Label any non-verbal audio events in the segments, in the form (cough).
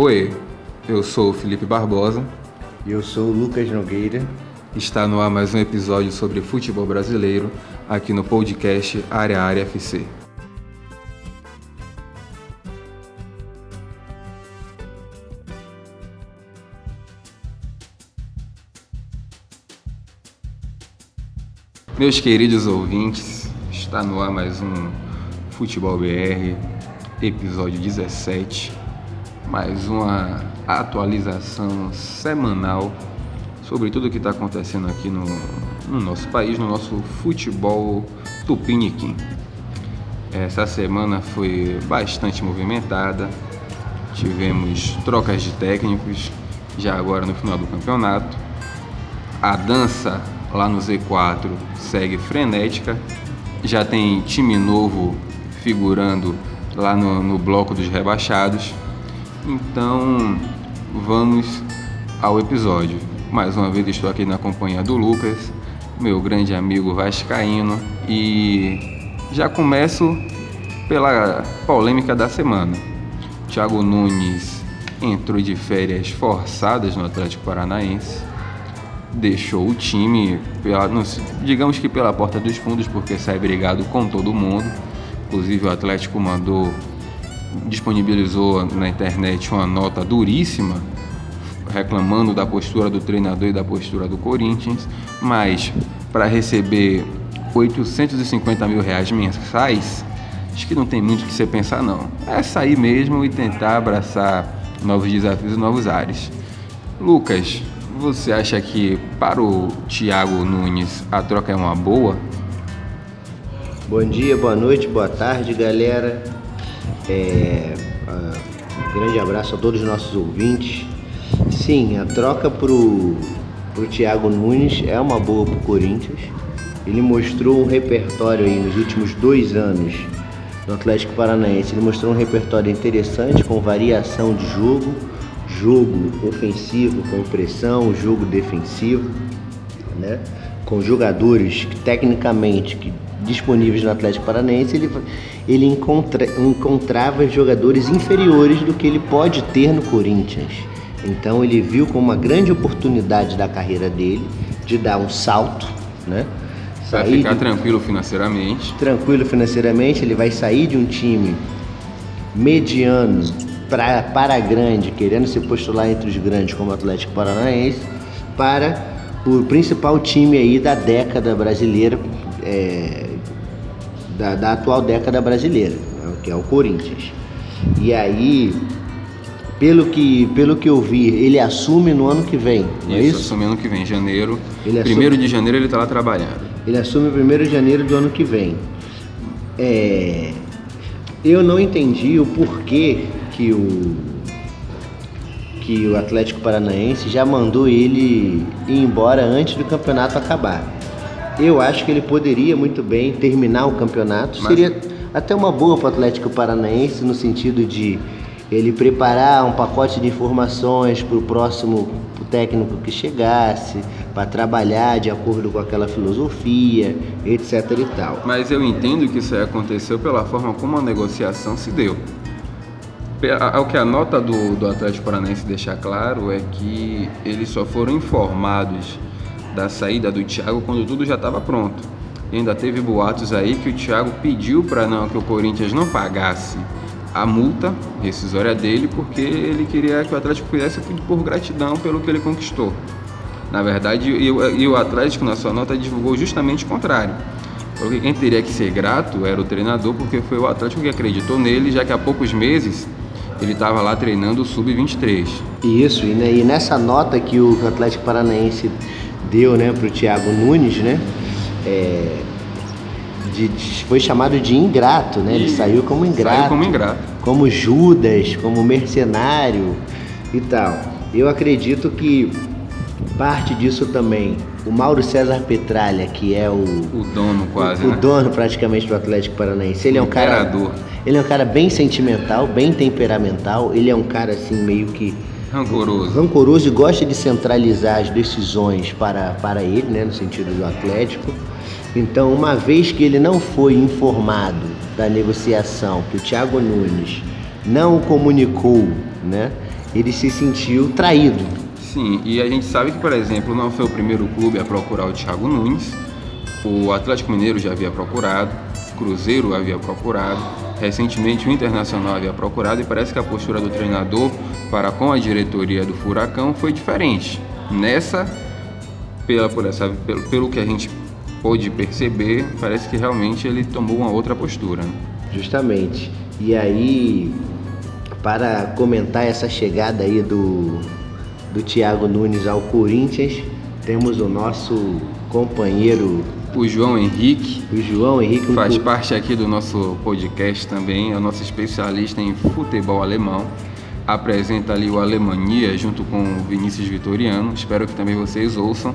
Oi, eu sou o Felipe Barbosa. E eu sou o Lucas Nogueira. Está no ar mais um episódio sobre futebol brasileiro aqui no podcast Área Área FC. Meus queridos ouvintes, está no ar mais um Futebol BR, episódio 17, mais uma atualização semanal sobre tudo o que está acontecendo aqui no, no, nosso país, no nosso futebol tupiniquim. Essa semana foi bastante movimentada, tivemos trocas de técnicos, já agora no final do campeonato. A dança lá no Z4 segue frenética. Já tem time novo figurando lá no, no bloco dos rebaixados. Então vamos ao episódio. Mais uma vez estou aqui na companhia do Lucas, meu grande amigo Vascaíno, e já começo pela polêmica da semana. Thiago Nunes entrou de férias forçadas no Atlético Paranaense deixou o time, pela, digamos que pela porta dos fundos, porque sai brigado com todo mundo. Inclusive o Atlético mandou, disponibilizou na internet uma nota duríssima reclamando da postura do treinador e da postura do Corinthians, mas para receber 850 mil reais mensais, acho que não tem muito o que você pensar não. É sair mesmo e tentar abraçar novos desafios e novos ares. Lucas, você acha que para o Thiago Nunes a troca é uma boa? Bom dia, boa noite, boa tarde, galera. É, uh, um grande abraço a todos os nossos ouvintes. Sim, a troca para o Thiago Nunes é uma boa para o Corinthians. Ele mostrou um repertório aí nos últimos dois anos no Atlético Paranaense. Ele mostrou um repertório interessante com variação de jogo jogo ofensivo com pressão, jogo defensivo, né? com jogadores que, tecnicamente que, disponíveis no Atlético Paranaense, ele, ele encontra, encontrava jogadores inferiores do que ele pode ter no Corinthians. Então ele viu como uma grande oportunidade da carreira dele de dar um salto, né? Vai ficar de, tranquilo financeiramente. Tranquilo financeiramente, ele vai sair de um time mediano pra, para grande, querendo se postular entre os grandes como o Atlético Paranaense, para o principal time aí da década brasileira, é, da, da, atual década brasileira, né, que é o Corinthians. E aí, pelo que, pelo que eu vi, ele assume no ano que vem, não é isso? assume ano que vem, janeiro. Ele primeiro assume, de janeiro ele está lá trabalhando. Ele assume primeiro de janeiro do ano que vem. É, eu não entendi o porquê que o que o Atlético Paranaense já mandou ele ir embora antes do campeonato acabar. Eu acho que ele poderia muito bem terminar o campeonato. Mas... Seria até uma boa para o Atlético Paranaense no sentido de ele preparar um pacote de informações para o próximo técnico que chegasse, para trabalhar de acordo com aquela filosofia, etc e tal. Mas eu entendo que isso aconteceu pela forma como a negociação se deu. O que a nota do, do Atlético Paranaense deixa claro é que eles só foram informados da saída do Thiago quando tudo já estava pronto. E ainda teve boatos aí que o Thiago pediu para não que o Corinthians não pagasse a multa rescisória dele porque ele queria que o Atlético fizesse por gratidão pelo que ele conquistou. Na verdade, e, o Atlético na sua nota divulgou justamente o contrário. Porque quem teria que ser grato era o treinador, porque foi o Atlético que acreditou nele, já que há poucos meses ele estava lá treinando o Sub-23. Isso, e, nessa nota que o Atlético Paranaense deu né, para o Thiago Nunes, né? É, de, de, foi chamado de ingrato, né? Ele saiu como ingrato. Saiu como ingrato. Como Judas, como mercenário e tal. Eu acredito que parte disso também. O Mauro César Petralha, que é o. O dono quase. O, né? o dono praticamente do Atlético Paranaense. Ele é um cara. Ele é um cara bem sentimental, bem temperamental. Ele é um cara assim meio que rancoroso. Rancoroso e gosta de centralizar as decisões para, para ele, né, no sentido do Atlético. Então, uma vez que ele não foi informado da negociação, que o Thiago Nunes não o comunicou, né? ele se sentiu traído. Sim, e a gente sabe que, por exemplo, não foi o primeiro clube a procurar o Thiago Nunes. O Atlético Mineiro já havia procurado, Cruzeiro havia procurado, recentemente o Internacional havia procurado e parece que a postura do treinador para com a diretoria do Furacão foi diferente. Nessa, pela, por essa, pelo, pelo que a gente pôde perceber, parece que realmente ele tomou uma outra postura. Né? Justamente. E aí, para comentar essa chegada aí do, do Thiago Nunes ao Corinthians, temos o nosso companheiro o João Henrique. O João Henrique faz parte aqui do nosso podcast também, é o nosso especialista em futebol alemão. Apresenta ali o Alemania junto com o Vinícius Vitoriano. Espero que também vocês ouçam.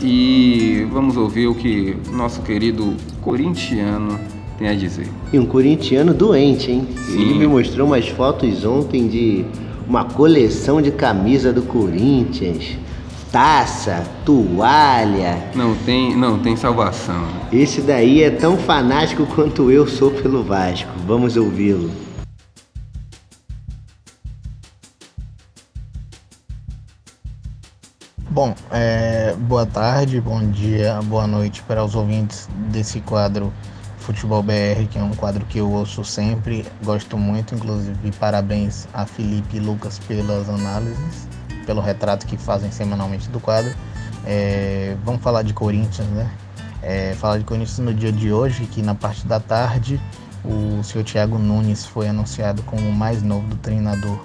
E vamos ouvir o que nosso querido corintiano tem a dizer. E um corintiano doente, hein? Sim. Ele me mostrou umas fotos ontem de uma coleção de camisa do Corinthians taça, toalha. Não tem, não tem salvação. Esse daí é tão fanático quanto eu sou pelo Vasco. Vamos ouvi-lo. Bom, é, boa tarde, bom dia, boa noite para os ouvintes desse quadro Futebol BR, que é um quadro que eu ouço sempre, gosto muito, inclusive parabéns a Felipe e Lucas pelas análises pelo retrato que fazem semanalmente do quadro. É, vamos falar de Corinthians, né? É, falar de Corinthians no dia de hoje, que na parte da tarde o senhor Thiago Nunes foi anunciado como o mais novo do treinador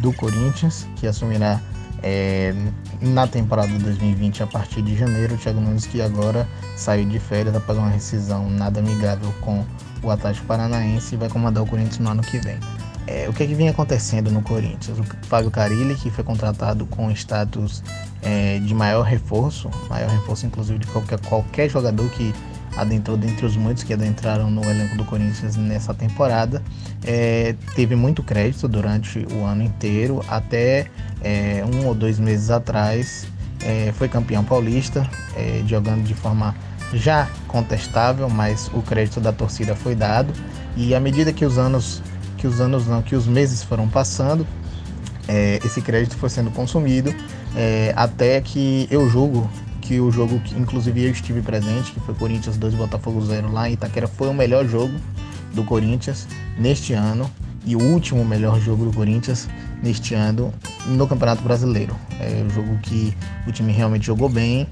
do Corinthians, que assumirá é, na temporada de 2020 a partir de janeiro. O Thiago Nunes que agora saiu de férias após uma rescisão nada amigável com o Atlético Paranaense e vai comandar o Corinthians no ano que vem. É, o que, é que vinha acontecendo no Corinthians? O Fábio Carilli, que foi contratado com status é, de maior reforço, maior reforço inclusive de qualquer, qualquer jogador que adentrou dentre os muitos que adentraram no elenco do Corinthians nessa temporada, é, teve muito crédito durante o ano inteiro, até é, um ou dois meses atrás é, foi campeão paulista, é, jogando de forma já contestável, mas o crédito da torcida foi dado e à medida que os anos que os anos não, que os meses foram passando, é, esse crédito foi sendo consumido, é, até que eu julgo que o jogo que inclusive eu estive presente, que foi Corinthians 2 Botafogo 0 lá em Itaquera, foi o melhor jogo do Corinthians neste ano e o último melhor jogo do Corinthians neste ano no Campeonato Brasileiro. É um jogo que o time realmente jogou bem,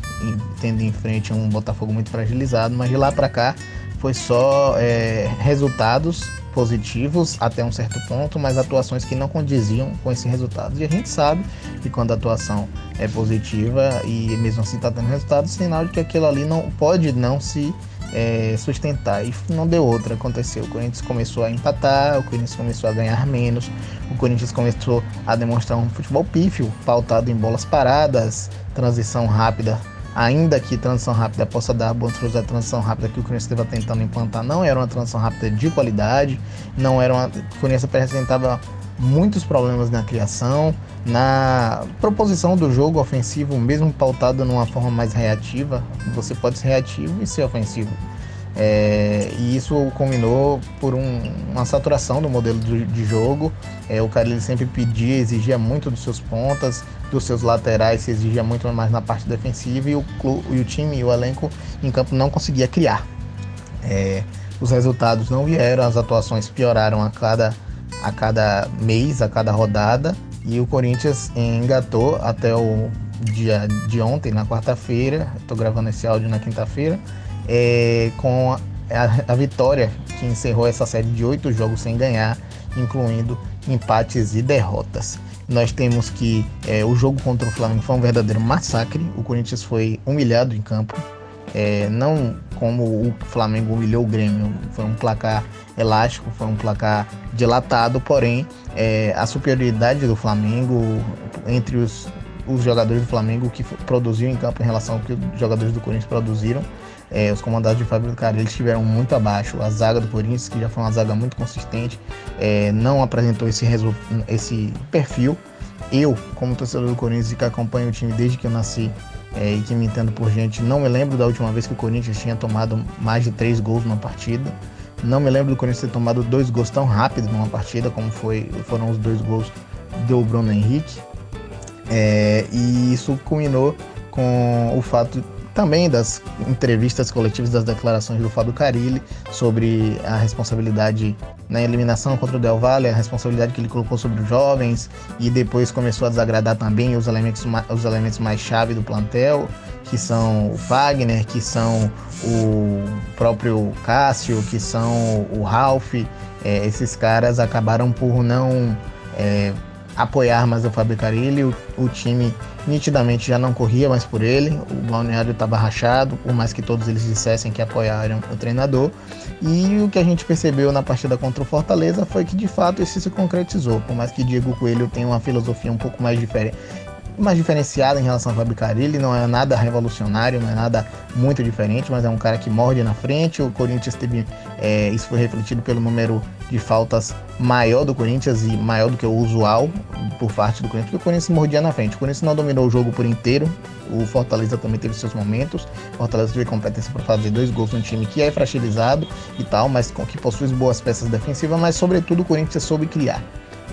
tendo em frente um Botafogo muito fragilizado, mas de lá para cá foi só é, resultados positivos até um certo ponto, mas atuações que não condiziam com esse resultado. E a gente sabe que quando a atuação é positiva e mesmo assim está tendo resultado, sinal de que aquilo ali não pode não se é, sustentar. E não deu outra, aconteceu. O Corinthians começou a empatar, o Corinthians começou a ganhar menos, o Corinthians começou a demonstrar um futebol pífio, pautado em bolas paradas, transição rápida ainda que transição rápida possa dar bons frutos, a transição rápida que o Corinthians estava tentando implantar não era uma transição rápida de qualidade, não era uma. O Corinthians apresentava muitos problemas na criação, na proposição do jogo ofensivo, mesmo pautado numa forma mais reativa. Você pode ser reativo e ser ofensivo. É, e isso culminou por um, uma saturação do modelo de, de jogo. É, o Carilli sempre pedia, exigia muito dos seus pontas, dos seus laterais, se exigia muito mais na parte defensiva e o, e o time e o elenco em campo não conseguia criar. É, os resultados não vieram, as atuações pioraram a cada, a cada mês, a cada rodada e o Corinthians engatou até o dia de ontem, na quarta-feira. Estou gravando esse áudio na quinta-feira é, com a, a, vitória que encerrou essa série de oito jogos sem ganhar, incluindo empates e derrotas. Nós temos que é, o jogo contra o Flamengo foi um verdadeiro massacre. O Corinthians foi humilhado em campo. É, não como o Flamengo humilhou o Grêmio, foi um placar elástico, foi um placar dilatado, porém é, a superioridade do Flamengo entre os, os jogadores do Flamengo que produziram em campo em relação ao que os jogadores do Corinthians produziram é, os comandados de Fábio Carille estiveram muito abaixo. A zaga do Corinthians, que já foi uma zaga muito consistente, é, não apresentou esse, esse perfil. Eu, como torcedor do Corinthians e que acompanho o time desde que eu nasci é, e que me entendo por gente, não me lembro da última vez que o Corinthians tinha tomado mais de três gols numa partida. Não me lembro do Corinthians ter tomado dois gols tão rápidos numa partida como foi, foram os dois gols do Bruno Henrique. É, e isso culminou com o fato também das entrevistas coletivas, das declarações do Fábio Carilli sobre a responsabilidade na eliminação contra o Del Valle, a responsabilidade que ele colocou sobre os jovens e depois começou a desagradar também os elementos, os elementos mais chave do plantel, que são o Wagner, que são o próprio Cássio, que são o Ralph. É, esses caras acabaram por não é, apoiar mais o Fábio Carilli. O, o, time nitidamente já não corria mais por ele. O balneário estava rachado, por mais que todos eles dissessem que apoiaram o treinador. E o que a gente percebeu na partida contra o Fortaleza foi que de fato isso se concretizou. Por mais que Diego Coelho tenha uma filosofia um pouco mais diferente, mais diferenciada em relação ao Fábio Carilli, não é nada revolucionário, não é nada muito diferente, mas é um cara que morde na frente. O Corinthians teve, é, isso foi refletido pelo número de faltas maior do Corinthians e maior do que o usual por parte do Corinthians, porque o Corinthians mordia na frente. O Corinthians não dominou o jogo por inteiro, o Fortaleza também teve seus momentos. O Fortaleza teve competência para fazer dois gols num time que é fragilizado e tal, mas que possui boas peças defensivas, mas sobretudo o Corinthians soube criar.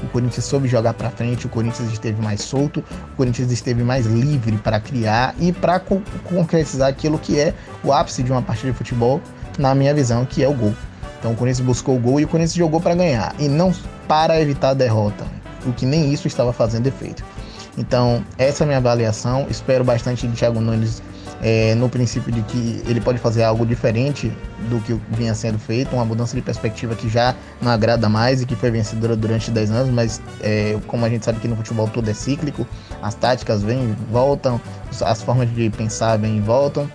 O Corinthians soube jogar para frente, o Corinthians esteve mais solto, o Corinthians esteve mais livre para criar e para co concretizar aquilo que é o ápice de uma partida de futebol, na minha visão, que é o gol. Então o Corinthians buscou o gol e o Corinthians jogou para ganhar e não para evitar a derrota, o que nem isso estava fazendo efeito. Então, essa é a minha avaliação. Espero bastante de Thiago Nunes é, no princípio de que ele pode fazer algo diferente do que vinha sendo feito, uma mudança de perspectiva que já não agrada mais e que foi vencedora durante 10 anos, mas é, como a gente sabe que no futebol tudo é cíclico, as táticas vêm e voltam, as formas de pensar vêm e voltam.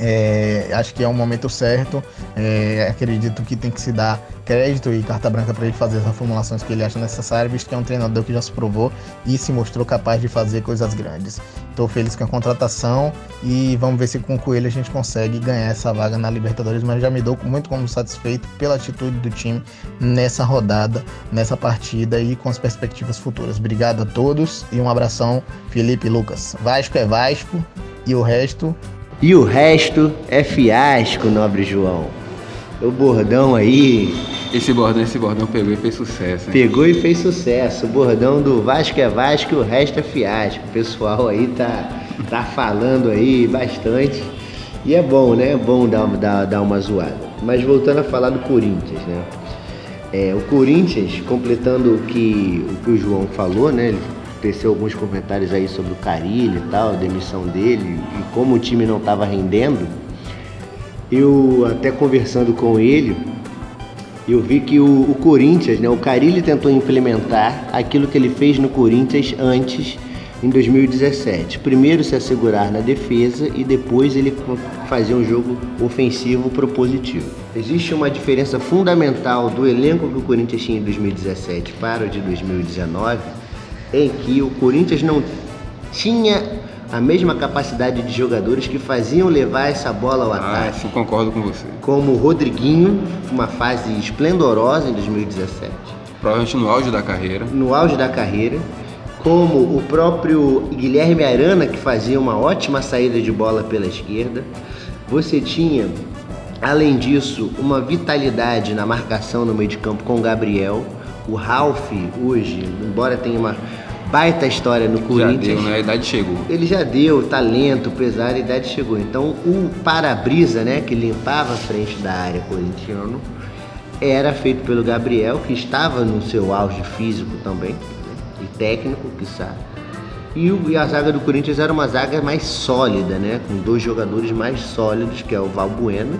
É, acho que é um momento certo. É, acredito que tem que se dar crédito e carta branca para ele fazer as reformulações que ele acha necessárias, visto que é um treinador que já se provou e se mostrou capaz de fazer coisas grandes. Estou feliz com a contratação e vamos ver se com o Coelho a gente consegue ganhar essa vaga na Libertadores, mas já me dou muito como satisfeito pela atitude do time nessa rodada, nessa partida e com as perspectivas futuras. Obrigado a todos e um abração, Felipe e Lucas. Vasco é Vasco e o resto e o resto é fiasco, nobre João. O bordão aí. Esse bordão, esse bordão pegou e fez sucesso. Hein? Pegou e fez sucesso. O bordão do Vasco é Vasco o resto é fiasco. O pessoal aí tá, tá falando aí bastante. E é bom, né? É bom dar, dar, dar uma zoada. Mas voltando a falar do Corinthians, né? É, o Corinthians, completando o que, o que o João falou, né? Ele teceu alguns comentários aí sobre o Carilho e tal, a demissão dele e como o time não estava rendendo. Eu até conversando com ele, eu vi que o, o Corinthians, né, o Carilli tentou implementar aquilo que ele fez no Corinthians antes em 2017. Primeiro se assegurar na defesa e depois ele fazer um jogo ofensivo propositivo. Existe uma diferença fundamental do elenco que o Corinthians tinha em 2017 para o de 2019 em que o Corinthians não tinha a mesma capacidade de jogadores que faziam levar essa bola ao ah, ataque. Ah, sim, concordo com você. Como o Rodriguinho, uma fase esplendorosa em 2017. Provavelmente no auge da carreira. No auge da carreira. Como o próprio Guilherme Arana, que fazia uma ótima saída de bola pela esquerda. Você tinha, além disso, uma vitalidade na marcação no meio de campo com o Gabriel o Ralph, hoje, embora tenha uma baita história no Corinthians. Já deu, né? A idade chegou. Ele já deu, talento, pesar, a idade chegou. Então, o para-brisa, né, que limpava a frente da área corintiano, era feito pelo Gabriel, que estava no seu auge físico também, né, e técnico, que sabe. E, o, e a zaga do Corinthians era uma zaga mais sólida, né, com dois jogadores mais sólidos, que é o Valbuena,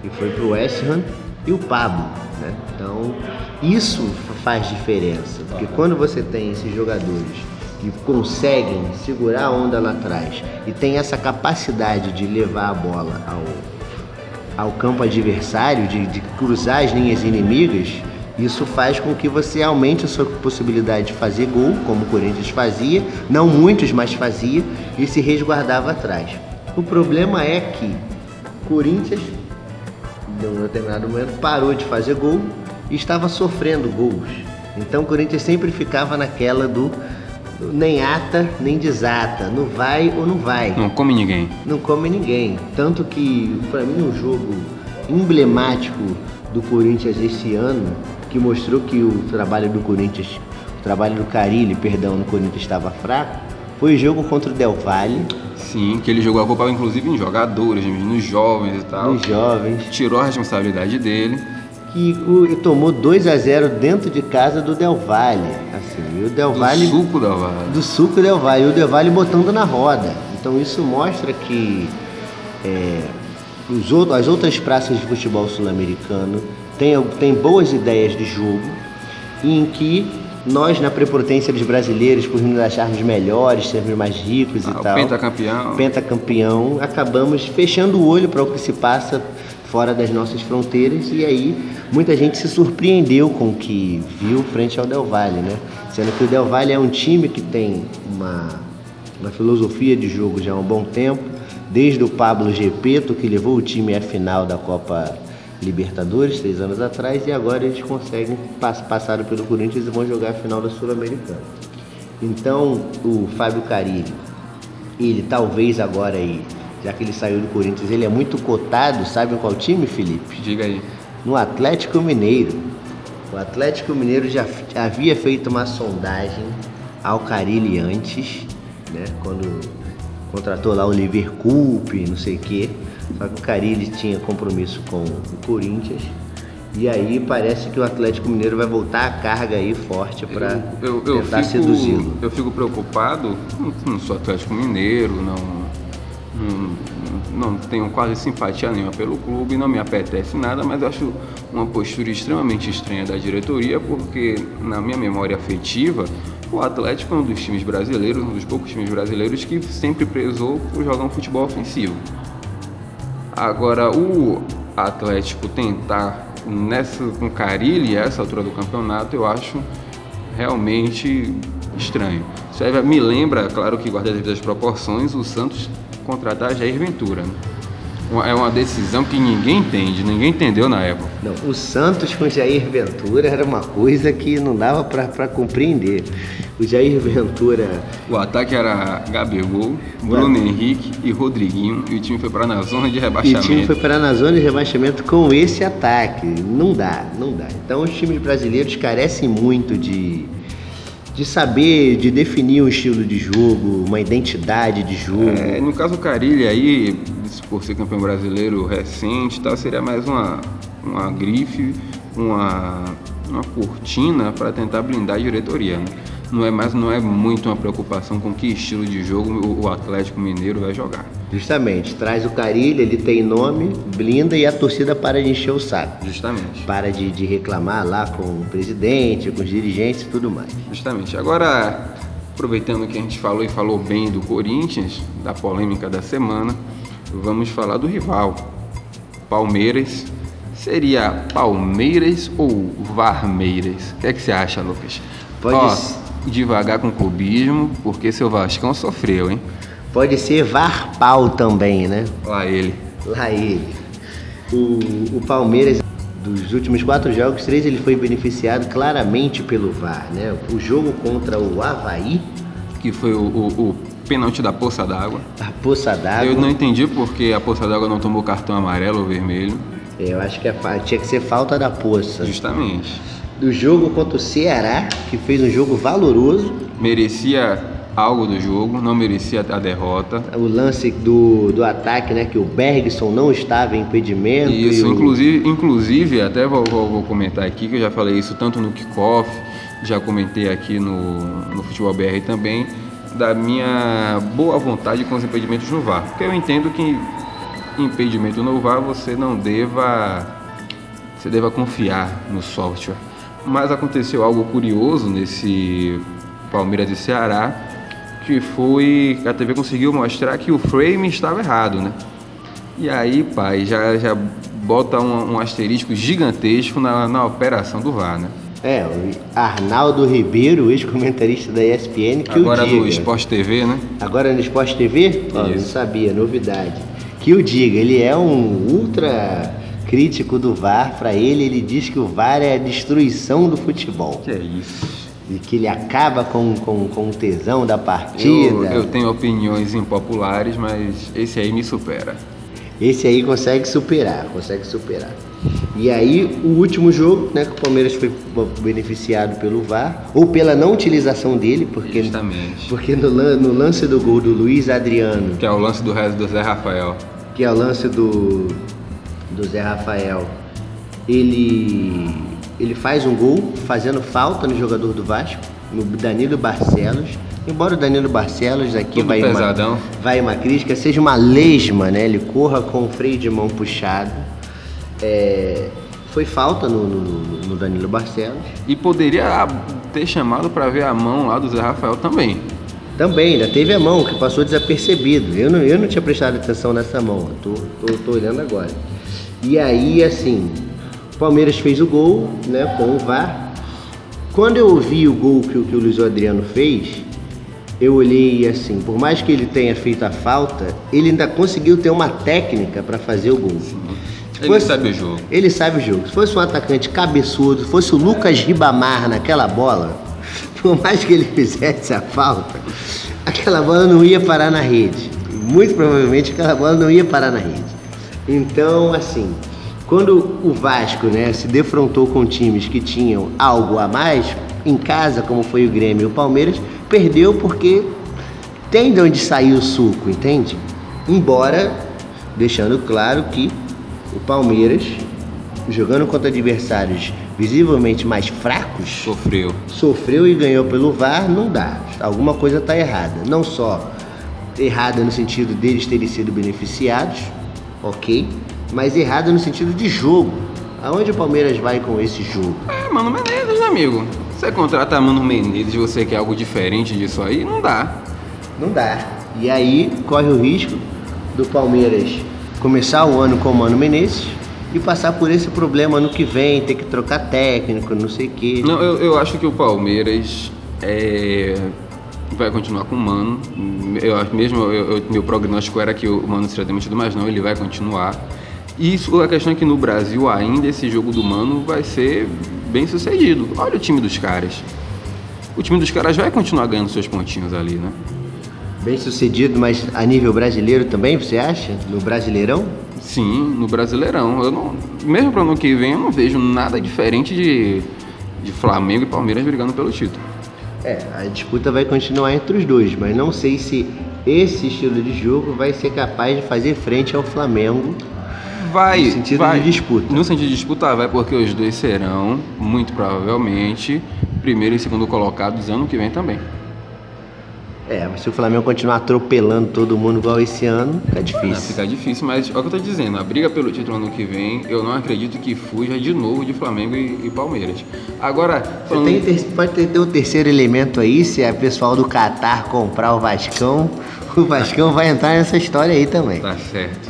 que foi pro West Ham, e o Pablo, né? Então, isso faz diferença, porque quando você tem esses jogadores que conseguem segurar a onda lá atrás e tem essa capacidade de levar a bola ao, ao campo adversário, de, de cruzar as linhas inimigas, isso faz com que você aumente a sua possibilidade de fazer gol, como o Corinthians fazia, não muitos, mas fazia, e se resguardava atrás. O problema é que Corinthians, em um determinado momento, parou de fazer gol estava sofrendo gols. Então o Corinthians sempre ficava naquela do nem ata nem desata, não vai ou não vai. Não come ninguém. Não come ninguém. Tanto que, para mim, um jogo emblemático do Corinthians esse ano, que mostrou que o trabalho do Corinthians o trabalho do Carilli, perdão, no Corinthians estava fraco, foi o jogo contra o Del Valle. Sim, que ele jogou a Copa inclusive em jogadores, nos jovens e tal. Nos jovens. Tirou a responsabilidade dele. Que o, tomou 2 a 0 dentro de casa do Del Valle. Assim, o Del do Valle. suco Del Valle. Do suco Del Valle. E o Del Valle botando na roda. Então isso mostra que é, os outros, as outras praças de futebol sul-americano têm, têm boas ideias de jogo em que nós, na prepotência dos brasileiros, por nos acharmos melhores, sermos mais ricos Ah, e o tal, pentacampeão. pentacampeão, acabamos fechando o olho para o que se passa fora das nossas fronteiras e aí muita gente se surpreendeu com o que viu frente ao Del Valle, né? Sendo que o Del Valle é um time que tem uma, uma filosofia de jogo já há um bom tempo, desde o Pablo Gepeto, que levou o time à final da Copa Libertadores, seis anos atrás, e agora eles conseguem, pass- passaram pelo Corinthians e vão jogar a final da Sul-Americana. Então, o Fábio Carilli, ele talvez agora aí, já que ele saiu do Corinthians, ele é muito cotado, sabe qual time, Felipe? Diga aí. No Atlético Mineiro. O Atlético Mineiro já havia feito uma sondagem ao Carilli antes, né? Quando contratou lá o Liverpool, não sei o quê. Só que o Carilli tinha compromisso com o Corinthians. E aí parece que o Atlético Mineiro vai voltar a carga aí forte para tentar seduzi-lo. eu fico preocupado, não, não sou Atlético Mineiro, não, não, não tenho quase simpatia nenhuma pelo clube, não me apetece nada, mas acho uma postura extremamente estranha da diretoria, porque na minha memória afetiva, o Atlético é um dos times brasileiros, um dos poucos times brasileiros que sempre prezou por jogar um futebol ofensivo. Agora, o Atlético tentar nessa com Carilli, essa altura do campeonato, eu acho realmente estranho. Isso me lembra, claro que guarda as proporções, o Santos contratar Jair Ventura. né? É uma decisão que ninguém entende, ninguém entendeu na época. Não, o Santos com Jair Ventura era uma coisa que não dava para compreender. O Jair Ventura O ataque era Gabigol, Bruno Henrique e Rodriguinho, e o time foi para na zona de e o rebaixamento. time foi parar na zona de rebaixamento com esse ataque. Não dá, não dá. Então os times brasileiros carecem muito de, de saber, de definir um estilo de jogo, uma identidade de jogo. É, no caso o Carilli aí, por ser campeão brasileiro recente, tal, seria mais uma, uma grife, uma, uma cortina para tentar blindar a diretoria. Né? Não é mais, não é muito uma preocupação com que estilo de jogo o, o Atlético Mineiro vai jogar. Justamente, traz o Carilho, ele tem nome, blinda e a torcida para de encher o saco. Justamente. Para de, de reclamar lá com o presidente, com os dirigentes e tudo mais. Justamente. Agora, aproveitando que a gente falou e falou bem do Corinthians, da polêmica da semana, vamos falar do rival. Palmeiras. Seria Palmeiras ou Varmeiras? O que é que você acha, Lucas? Pode Ó, ser. devagar com o clubismo, porque seu Vascão sofreu, hein? Pode ser Varpal também, né? Lá ele. Lá ele. O, o Palmeiras, dos últimos quatro jogos, três ele foi beneficiado claramente pelo VAR, né? O jogo contra o Havaí, Que foi o, o, o pênalti da poça d'água. a poça d'água. Eu não entendi porque a poça d'água não tomou cartão amarelo ou vermelho. É, Eu acho que fa- tinha que ser falta da poça. Justamente. Do jogo contra o Ceará, que fez um jogo valoroso. merecia algo do jogo, não merecia a derrota. O lance do, do ataque, né? Que o Bergson não estava em impedimento. Isso, e o- inclusive, inclusive até vou, vou- vou comentar aqui, que eu já falei isso tanto no kickoff, já comentei aqui no, no Futebol BR também, da minha boa vontade com os impedimentos no VAR. Porque eu entendo que impedimento no VAR você não deva, você deva confiar no software. Mas aconteceu algo curioso nesse Palmeiras e Ceará, que foi a TV conseguiu mostrar que o frame estava errado, né? E aí, pai, já, já bota um, um asterisco gigantesco na, na operação do VAR, né? É, o Arnaldo Ribeiro, ex-comentarista da ESPN, que Agora o diga. no Sport TV, né? Agora no Sport TV? Ó, não sabia, novidade. Que o diga, ele é um ultra crítico do VAR. Para ele, ele diz que o VAR é a destruição do futebol. Que é isso. E que ele acaba com, com, com o tesão da partida. Eu, eu tenho opiniões impopulares, mas esse aí me supera. Esse aí consegue superar, consegue superar. E aí, o último jogo, né, que o Palmeiras foi beneficiado pelo VAR, ou pela não utilização dele, porque, Justamente. porque no, no lance do gol do Luiz Adriano, Que é o lance do resto do Zé Rafael. que é o lance do, do Zé Rafael, ele, ele faz um gol fazendo falta no jogador do Vasco, no Danilo Barcelos. Embora o Danilo Barcelos aqui vai pesadão. uma, vai uma crítica, seja uma lesma, né? Ele corra com o freio de mão puxado. É, foi falta no, no- no Danilo Barcelos. E poderia ter chamado pra ver a mão lá do Zé Rafael também. Também, ainda teve a mão que passou desapercebido. Eu não, eu não tinha prestado atenção nessa mão, eu tô, tô, tô olhando agora. E aí, assim, o Palmeiras fez o gol, né, com o VAR. Quando eu ouvi o gol que, o- que o Luiz Adriano fez, eu olhei assim, por mais que ele tenha feito a falta, ele ainda conseguiu ter uma técnica para fazer o gol. Se Ele sabe o jogo. Ele sabe o jogo. Se fosse um atacante cabeçudo, se fosse o Lucas Ribamar naquela bola, (laughs) por mais que ele fizesse a falta, aquela bola não ia parar na rede. Muito provavelmente aquela bola não ia parar na rede. Então, assim, quando o Vasco né, se defrontou com times que tinham algo a mais, em casa, como foi o Grêmio e o Palmeiras, perdeu porque tem de onde sair o suco, entende? Embora deixando claro que o Palmeiras, jogando contra adversários visivelmente mais fracos, Sofreu. sofreu e ganhou pelo VAR, não dá. Alguma coisa está errada. Não só errada no sentido deles terem sido beneficiados, ok, mas errada no sentido de jogo. Aonde o Palmeiras vai com esse jogo? É, Mano Menezes, né, amigo? Você contrata Mano Menezes e você quer algo diferente disso aí, não dá. Não dá. E aí corre o risco do Palmeiras começar o ano com o Mano Menezes e passar por esse problema ano que vem, ter que trocar técnico, não sei o quê. Não, eu, eu acho que o Palmeiras é, vai continuar com o Mano. Eu mesmo, eu- eu- meu prognóstico era que o Mano seria demitido, mas não, ele vai continuar. E isso, a questão é que no Brasil ainda esse jogo do Mano vai ser bem sucedido. Olha o time dos caras. O time dos caras vai continuar ganhando seus pontinhos ali, né? Bem sucedido, mas a nível brasileiro também, você acha? No Brasileirão? Sim, no Brasileirão. Eu não, mesmo para ano que vem, eu não vejo nada diferente de, de Flamengo e Palmeiras brigando pelo título. É, a disputa vai continuar entre os dois, mas não sei se esse estilo de jogo vai ser capaz de fazer frente ao Flamengo. Vai, No sentido vai. de disputa. No sentido de disputa, vai, porque os dois serão, muito provavelmente, primeiro e segundo colocados ano que vem também. É, mas se o Flamengo continuar atropelando todo mundo igual esse ano, fica Vai difícil. ficar difícil, mas é o que eu tô dizendo, a briga pelo título ano que vem, eu não acredito que fuja de novo de Flamengo e, e Palmeiras. Agora, Você falando- tem, ter- pode ter, ter um terceiro elemento aí, se é pessoal do Catar comprar o Vascão, (laughs) o Vascão vai entrar nessa história aí também. Tá certo.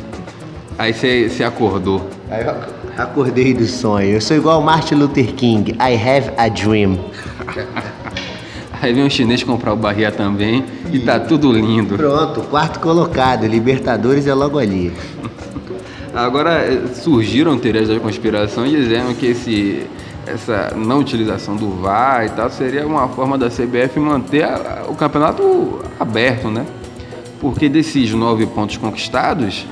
Aí você acordou. Aí eu acordei do sonho. Eu sou igual Martin Luther King. I have a dream. (laughs) Aí vem um chinês comprar o Bahia também e tá tudo lindo. Pronto, quarto colocado. Libertadores é logo ali. (laughs) Agora eh, surgiram teorias da conspiração dizendo que esse, essa não utilização do VAR e tal seria uma forma da CBF manter a- o campeonato aberto, né? Porque desses nove pontos conquistados,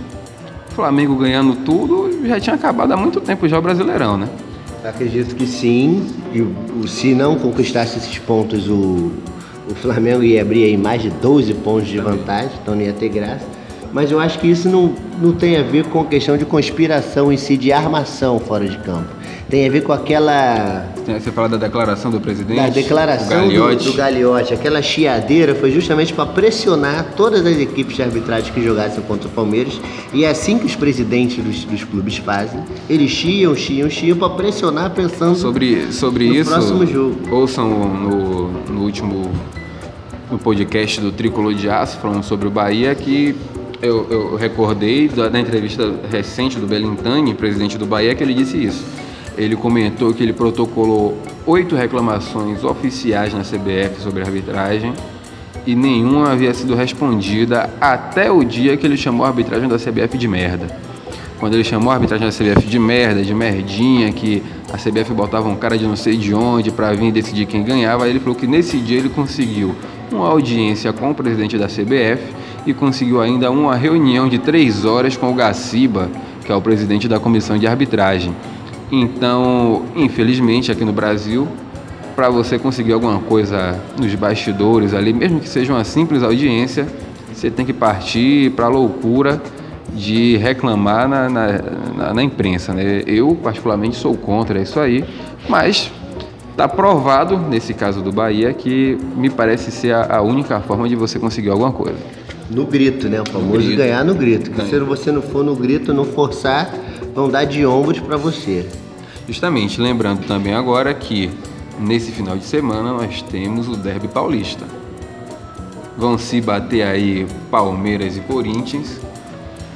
o Flamengo ganhando tudo já tinha acabado há muito tempo já o Brasileirão, né? Acredito que sim. E se não conquistasse esses pontos, o, o Flamengo ia abrir aí mais de 12 pontos de vantagem, então não ia ter graça. Mas eu acho que isso não, não tem a ver com a questão de conspiração em si, de armação fora de campo. Tem a ver com aquela Você fala da declaração do presidente? da declaração do, do Gagliotti, aquela chiadeira foi justamente para pressionar todas as equipes de arbitragem que jogassem contra o Palmeiras. E é assim que os presidentes dos, dos clubes fazem. Eles chiam, chiam, chiam para pressionar pensando Sobre, sobre no isso, próximo jogo. ouçam no, no último no podcast do Tricolor de Aço, falando sobre o Bahia, que eu, eu recordei da, da entrevista recente do Belintani, presidente do Bahia, que ele disse isso. Ele comentou que ele protocolou oito reclamações oficiais na CBF sobre arbitragem e nenhuma havia sido respondida até o dia que ele chamou a arbitragem da CBF de merda. Quando ele chamou a arbitragem da CBF de merda, de merdinha, que a CBF botava um cara de não sei de onde para vir decidir quem ganhava, ele falou que nesse dia ele conseguiu uma audiência com o presidente da CBF e conseguiu ainda uma reunião de três horas com o Gaciba, que é o presidente da comissão de arbitragem. Então, infelizmente, aqui no Brasil, para você conseguir alguma coisa nos bastidores ali, mesmo que seja uma simples audiência, você tem que partir para a loucura de reclamar na, na, na, na, imprensa. Né? Eu, particularmente, sou contra isso aí, mas está provado, nesse caso do Bahia, que me parece ser a, a, única forma de você conseguir alguma coisa. No grito, né? O famoso grito. ganhar no grito. Que se você não for no grito, não forçar, vão dar de ombros para você. Justamente, lembrando também agora que nesse final de semana nós temos o Derby Paulista. Vão se bater aí Palmeiras e Corinthians.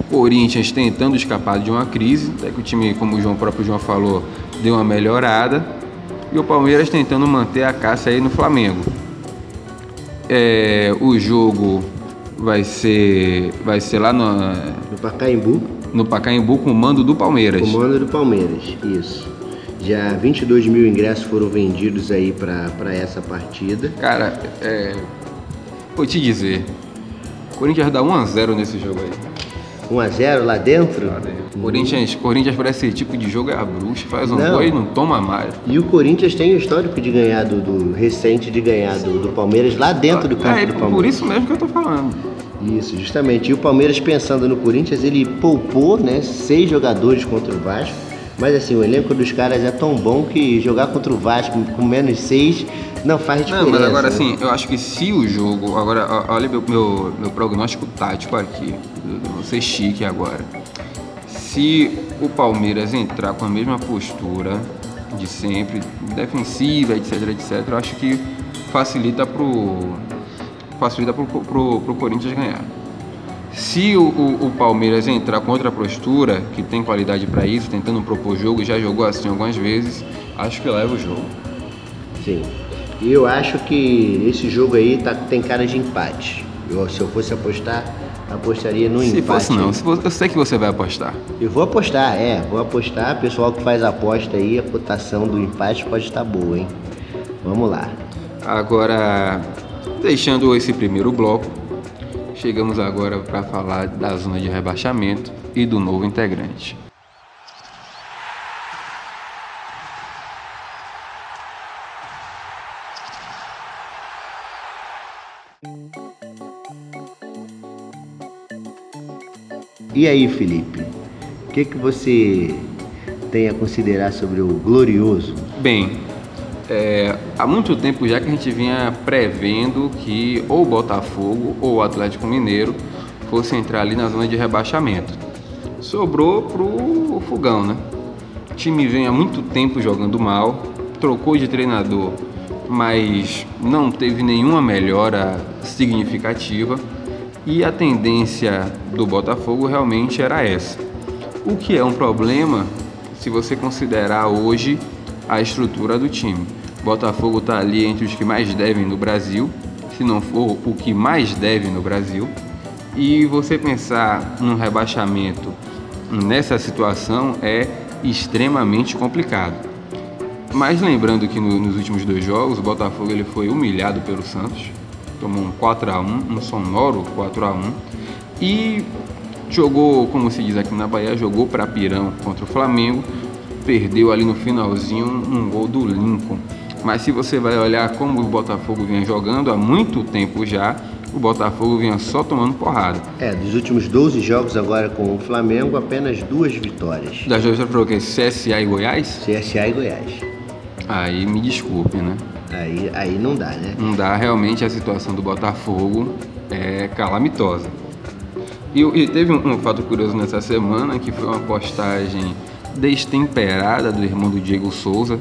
Corinthians tentando escapar de uma crise, até que o time, como o João o próprio João falou, deu uma melhorada. E o Palmeiras tentando manter a caça aí no Flamengo. É, o jogo vai ser vai ser lá no, no Pacaembu. No Pacaembu com o mando do Palmeiras. Com o mando do Palmeiras, isso. Já 22 mil ingressos foram vendidos aí para essa partida. Cara, é, vou te dizer, o Corinthians dá 1x0 nesse jogo aí. 1x0 lá dentro? Lá dentro. Corinthians, Corinthians parece esse tipo de jogo é a bruxa, faz um não. gol e não toma mais. E o Corinthians tem o histórico de ganhar do, do recente de ganhar do, do, Palmeiras lá dentro do campo é, do Palmeiras. Por isso mesmo que eu tô falando. Isso, justamente. E o Palmeiras pensando no Corinthians, ele poupou, né, seis jogadores contra o Vasco mas assim, o elenco dos caras é tão bom que jogar contra o Vasco com menos seis não faz diferença. Não, mas agora né? assim, eu acho que se o jogo. Agora, olha meu, meu, meu prognóstico tático aqui. Eu vou ser chique agora. Se o Palmeiras entrar com a mesma postura de sempre, defensiva, etc, etc, eu acho que facilita pro. Facilita pro, pro, pro Corinthians ganhar. Se o, o, o, Palmeiras entrar com outra postura, que tem qualidade para isso, tentando propor jogo, já jogou assim algumas vezes, acho que leva o jogo. Sim. E eu acho que esse jogo aí tá, tem cara de empate. Eu, se eu fosse apostar, apostaria no se empate. Fosse não, se fosse, eu sei que você vai apostar. Eu vou apostar, é, vou apostar. Pessoal que faz aposta aí, a cotação do empate pode estar boa, hein? Vamos lá. Agora, deixando esse primeiro bloco, Chegamos agora para falar da zona de rebaixamento e do novo integrante. E aí, Felipe? O que, que você tem a considerar sobre o glorioso? Bem, é, há muito tempo já que a gente vinha prevendo que ou o Botafogo ou o Atlético Mineiro fosse entrar ali na zona de rebaixamento. Sobrou pro Fogão, né? O time vem há muito tempo jogando mal, trocou de treinador, mas não teve nenhuma melhora significativa e a tendência do Botafogo realmente era essa. O que é um problema se você considerar hoje a estrutura do time. Botafogo está ali entre os que mais devem no Brasil, se não for o que mais deve no Brasil. E você pensar num rebaixamento nessa situação é extremamente complicado. Mas lembrando que no, nos últimos dois jogos o Botafogo ele foi humilhado pelo Santos, tomou um 4 a 1, um sonoro 4 a 1 e jogou, como se diz aqui na Bahia, jogou para Pirão contra o Flamengo, perdeu ali no finalzinho um gol do Lincoln. Mas se você vai olhar como o Botafogo vinha jogando há muito tempo já, o Botafogo vinha só tomando porrada. É, dos últimos 12 jogos agora com o Flamengo, apenas duas vitórias. Das duas falou que CSA e Goiás? CSA e Goiás. Aí me desculpe, né? Aí, aí não dá, né? Não dá, realmente a situação do Botafogo é calamitosa. E, e teve um, um fato curioso nessa semana, que foi uma postagem destemperada do irmão do Diego Souza,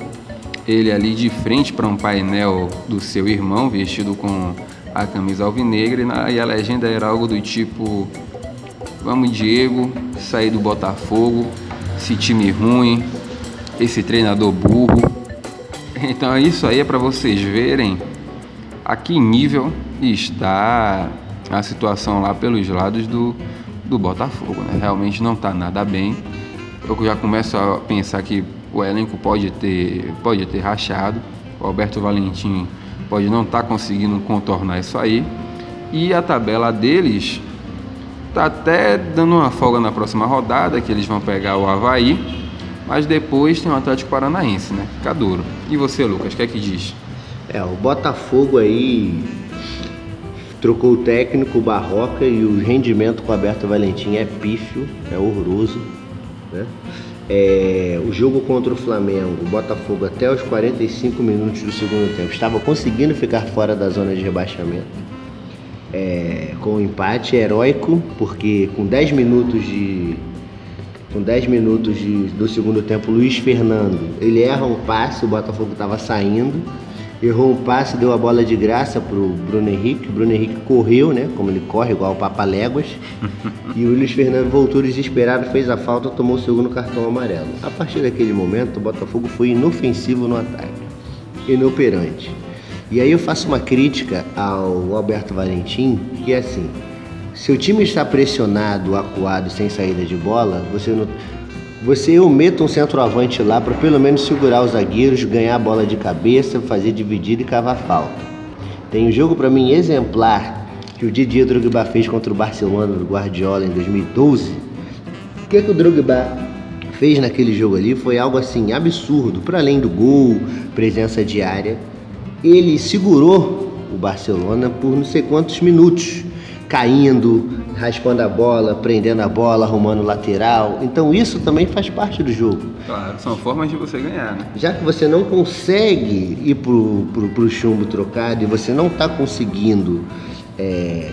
ele ali de frente para um painel do seu irmão, vestido com a camisa alvinegra, e, a legenda era algo do tipo: Vamos, Diego, sair do Botafogo, esse time ruim, esse treinador burro. Então, isso aí é para vocês verem a que nível está a situação lá pelos lados do, do Botafogo. Né? Realmente não está nada bem. Eu já começo a pensar que o elenco pode ter, pode ter rachado, o Alberto Valentim pode não estar tá conseguindo contornar isso aí. E a tabela deles está até dando uma folga na próxima rodada, que eles vão pegar o Havaí. Mas depois tem o Atlético Paranaense, né? Fica duro. E você, Lucas, o que é que diz? É, o Botafogo aí trocou o técnico, o Barroca, e o rendimento com o Alberto Valentim é pífio, é horroroso. Né? É, o jogo contra o Flamengo, o Botafogo até os 45 minutos do segundo tempo estava conseguindo ficar fora da zona de rebaixamento. É, com um empate heróico, porque com 10 minutos de. Com 10 minutos de, do segundo tempo, Luiz Fernando, ele erra um passe, o Botafogo estava saindo, errou um passe, deu a bola de graça pro Bruno Henrique. O Bruno Henrique correu, né? Como ele corre, igual o Papaléguas. (laughs) e o Luiz Fernando voltou desesperado, fez a falta, tomou o segundo cartão amarelo. A partir daquele momento, o Botafogo foi inofensivo no ataque, inoperante. E aí eu faço uma crítica ao Alberto Valentim, que é assim: se o time está pressionado, acuado, sem saída de bola, você não você ometa um centroavante lá para pelo menos segurar os zagueiros, ganhar a bola de cabeça, fazer dividida e cavar falta. Tem um jogo para mim exemplar que o Didier Drogba fez contra o Barcelona do Guardiola em 2012. O que, que o Drogba fez naquele jogo ali foi algo assim absurdo, para além do gol, presença diária. Ele segurou o Barcelona por não sei quantos minutos, caindo, raspando a bola, prendendo a bola, arrumando lateral. Então isso também faz parte do jogo. Claro, são formas de você ganhar, né? Já que você não consegue ir pro, pro, pro chumbo trocado e você não está conseguindo é,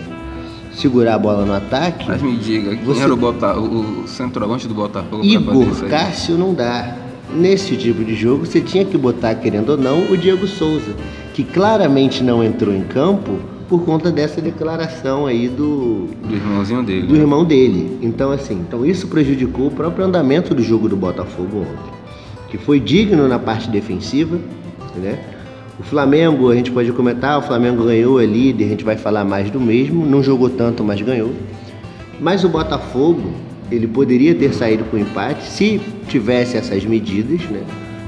segurar a bola no ataque. Mas me diga, quem você... era o, Bota, o centroavante do Botafogo Igor Cássio não dá. Nesse tipo de jogo você tinha que botar, querendo ou não, o Diego Souza, que claramente não entrou em campo por conta dessa declaração aí do do irmãozinho dele. Do né? irmão dele. Então assim, então isso prejudicou o próprio andamento do jogo do Botafogo ontem, que foi digno na parte defensiva, né? O Flamengo, a gente pode comentar, o Flamengo ganhou, é líder, a gente vai falar mais do mesmo, não jogou tanto, mas ganhou. Mas o Botafogo, ele poderia ter saído com empate se tivesse essas medidas, né?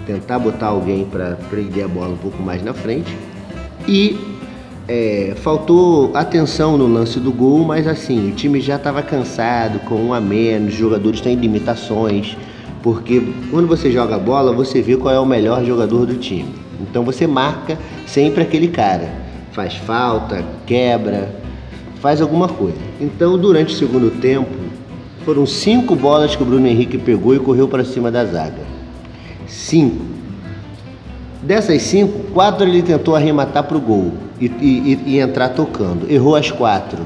Tentar botar alguém para prender a bola um pouco mais na frente. E é, faltou atenção no lance do gol, mas assim, o time já estava cansado, com um a menos, os jogadores têm limitações, porque quando você joga bola, você vê qual é o melhor jogador do time. Então você marca sempre aquele cara. Faz falta, quebra, faz alguma coisa. Então, durante o segundo tempo, foram cinco bolas que o Bruno Henrique pegou e correu para cima da zaga. Cinco. Dessas cinco, quatro ele tentou arrematar para o gol e, e, e, entrar tocando. Errou as quatro.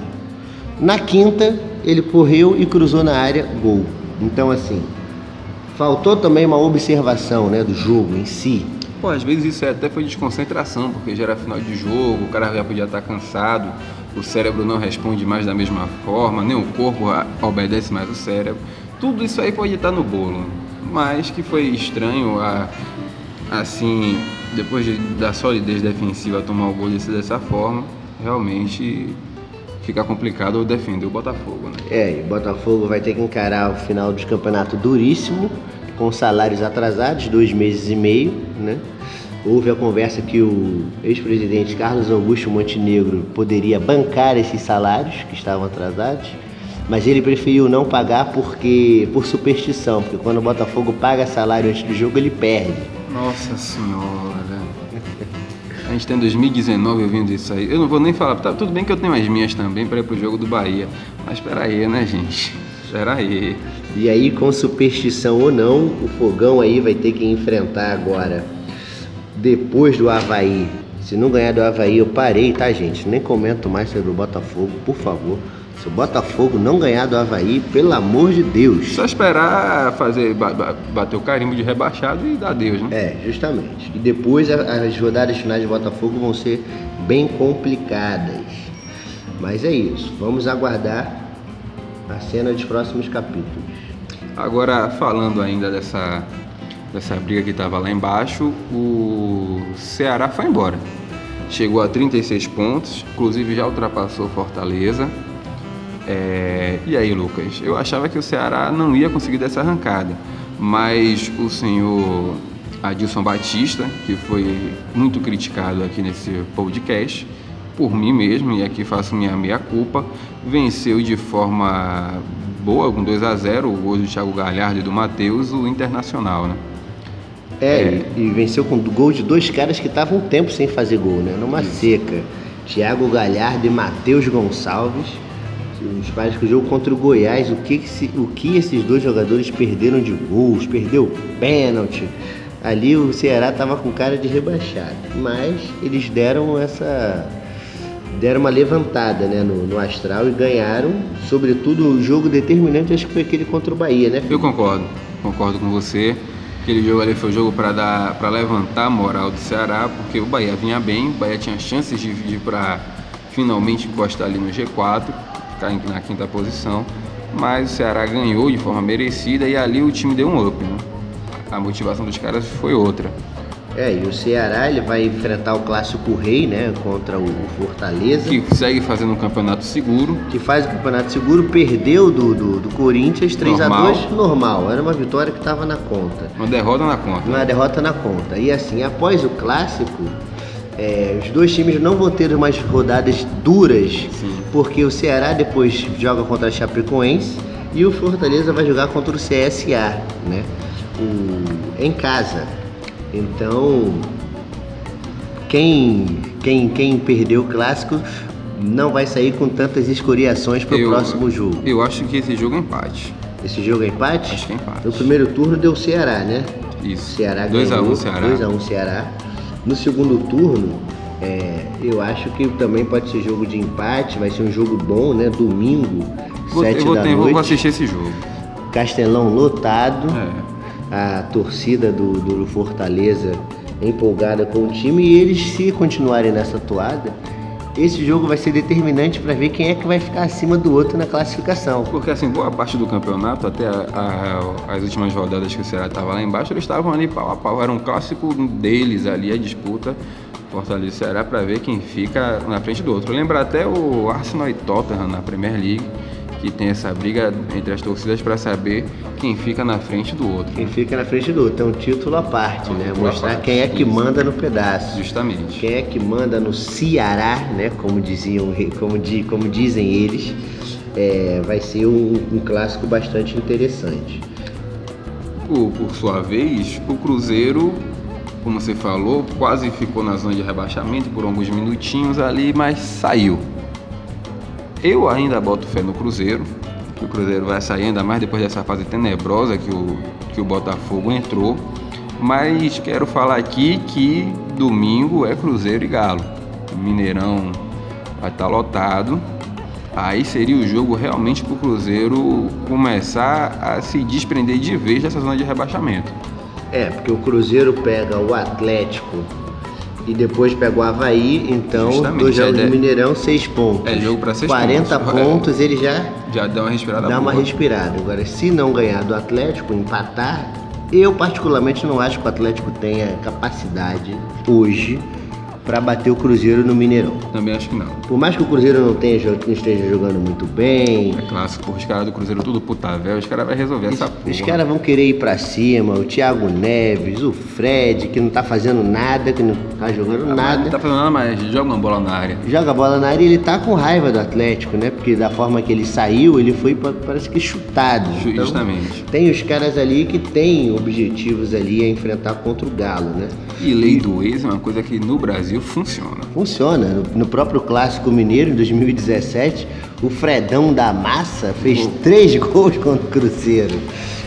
Na quinta, ele correu e cruzou na área, gol. Então, assim, faltou também uma observação né, do jogo em si. Pô, às vezes isso até foi desconcentração, porque já era final de jogo, o cara já podia estar cansado, o cérebro não responde mais da mesma forma, nem o corpo obedece mais o cérebro. Tudo isso aí pode estar no bolo, mas que foi estranho a assim depois de, da solidez defensiva tomar o gol desse, dessa forma, realmente fica complicado defender o Botafogo. Né? É, e o Botafogo vai ter que encarar o final de campeonato duríssimo, com salários atrasados, dois meses e meio, né? Houve a conversa que o ex-presidente Carlos Augusto Montenegro poderia bancar esses salários que estavam atrasados, mas ele preferiu não pagar porque por superstição, porque quando o Botafogo paga salário antes do jogo ele perde. Nossa senhora. Gente tá em 2019 ouvindo isso aí. Eu não vou nem falar, tá, tudo bem que eu tenho as minhas também para ir pro jogo do Bahia. Mas espera aí, né, gente? Espera aí. E aí, com superstição ou não, o fogão aí vai ter que enfrentar agora, depois do Havaí. Se não ganhar do Havaí, eu parei, tá, gente? Nem comento mais sobre o Botafogo, por favor. Se o Botafogo não ganhar do Havaí, pelo amor de Deus. Só esperar fazer bater o carimbo de rebaixado e dar Deus, né? É, justamente. E depois as rodadas finais de Botafogo vão ser bem complicadas. Mas é isso. Vamos aguardar a cena dos próximos capítulos. Agora, falando ainda dessa, dessa briga que estava lá embaixo, o Ceará foi embora. Chegou a 36 pontos, inclusive já ultrapassou Fortaleza. É, e aí, Lucas? Eu achava que o Ceará não ia conseguir dessa arrancada, mas o senhor Adilson Batista, que foi muito criticado aqui nesse podcast, por mim mesmo, e aqui faço minha meia-culpa, venceu de forma boa, com 2 a 0 o gol do Thiago Galhardo e do Matheus, o Internacional, né? É, é. E, e, venceu com gol de dois caras que estavam um tempo sem fazer gol, né? Numa Isso. seca. Thiago Galhardo e Matheus Gonçalves. Os pais que jogo contra o Goiás, o que, o que esses dois jogadores perderam de gols, perdeu pênalti. Ali o Ceará estava com cara de rebaixado, mas eles deram essa deram uma levantada né, no, no, astral e ganharam, sobretudo o jogo determinante, acho que foi aquele contra o Bahia, né? Filho? Eu concordo, concordo com você. Aquele jogo ali foi o jogo para dar para levantar a moral do Ceará, porque o Bahia vinha bem, o Bahia tinha chances de, de para finalmente encostar ali no G4, ficar na quinta posição, mas o Ceará ganhou de forma merecida e ali o time deu um up, né? A motivação dos caras foi outra. É, e o Ceará ele vai enfrentar o clássico rei, né, contra o Fortaleza. Que segue fazendo um campeonato seguro. Que faz o campeonato seguro, perdeu do, do, do Corinthians 3 normal. a 2 normal. Era uma vitória que estava na conta. Uma derrota na conta. Uma derrota na conta. E assim, após o clássico, é, os dois times não vão ter umas rodadas duras, Sim. porque o Ceará depois joga contra a Chapecoense e o Fortaleza vai jogar contra o CSA, né? O, em casa. Então, quem, quem, quem perdeu o clássico não vai sair com tantas escoriações para o próximo jogo. Eu acho que esse jogo é empate. Esse jogo é empate? Acho que é empate. No primeiro turno deu Ceará, né? Isso. Ceará 2x1 um, Ceará. 2x1 um, Ceará. No segundo turno, é, eu acho que também pode ser jogo de empate, vai ser um jogo bom, né? Domingo, vou, 7 eu vou, da ter, noite. Vou assistir esse jogo. Castelão lotado. É a torcida do, do Fortaleza empolgada com o time e eles, se continuarem nessa toada, esse jogo vai ser determinante para ver quem é que vai ficar acima do outro na classificação. Porque assim, boa parte do campeonato, até a, a, as últimas rodadas que o Ceará estava lá embaixo, eles estavam ali pau a pau. Era um clássico deles ali, a disputa Fortaleza e Ceará, para ver quem fica na frente do outro. Lembra até o Arsenal e Tottenham na Premier League que tem essa briga entre as torcidas para saber quem fica na frente do outro. Quem fica na frente do outro. É um título à parte, né? Mostrar parte. quem é que manda no pedaço. Justamente. Quem é que manda no Ceará, né? Como diziam, como, como dizem eles. É, vai ser um, um, clássico bastante interessante. Por, por sua vez, o Cruzeiro, como você falou, quase ficou na zona de rebaixamento por alguns minutinhos ali, mas saiu eu ainda boto fé no Cruzeiro, que o Cruzeiro vai sair ainda mais depois dessa fase tenebrosa que o, que o Botafogo entrou. Mas quero falar aqui que domingo é Cruzeiro e Galo. O Mineirão vai estar lotado. Aí seria o jogo realmente para o Cruzeiro começar a se desprender de vez dessa zona de rebaixamento. É, porque o Cruzeiro pega o Atlético e depois pega o Havaí, então Justamente, dois jogos é, do Mineirão, seis pontos. É jogo para seis 40 pontos, pontos ele já, já dá uma respirada Dá boa. uma respirada. Agora, se não ganhar do Atlético, empatar, eu particularmente não acho que o Atlético tenha capacidade hoje para bater o Cruzeiro no Mineirão. Também acho que não. Por mais que o Cruzeiro não, tenha, não esteja jogando muito bem. É clássico, os caras do Cruzeiro tudo puta velho, os caras vão resolver essa porra. Os caras vão querer ir para cima, o Thiago Neves, o Fred, que não tá fazendo nada, que não tá jogando ah, nada. Não tá fazendo nada, mas joga uma bola na área. Joga a bola na área e ele tá com raiva do Atlético, né? Porque da forma que ele saiu, ele foi parece que chutado. Então, Justamente. Tem os caras ali que têm objetivos ali a enfrentar contra o Galo, né? E lei do ex é uma coisa que no Brasil funciona. Funciona. No próprio Clássico Mineiro, em 2017, o Fredão da Massa fez três (laughs) gols contra o Cruzeiro.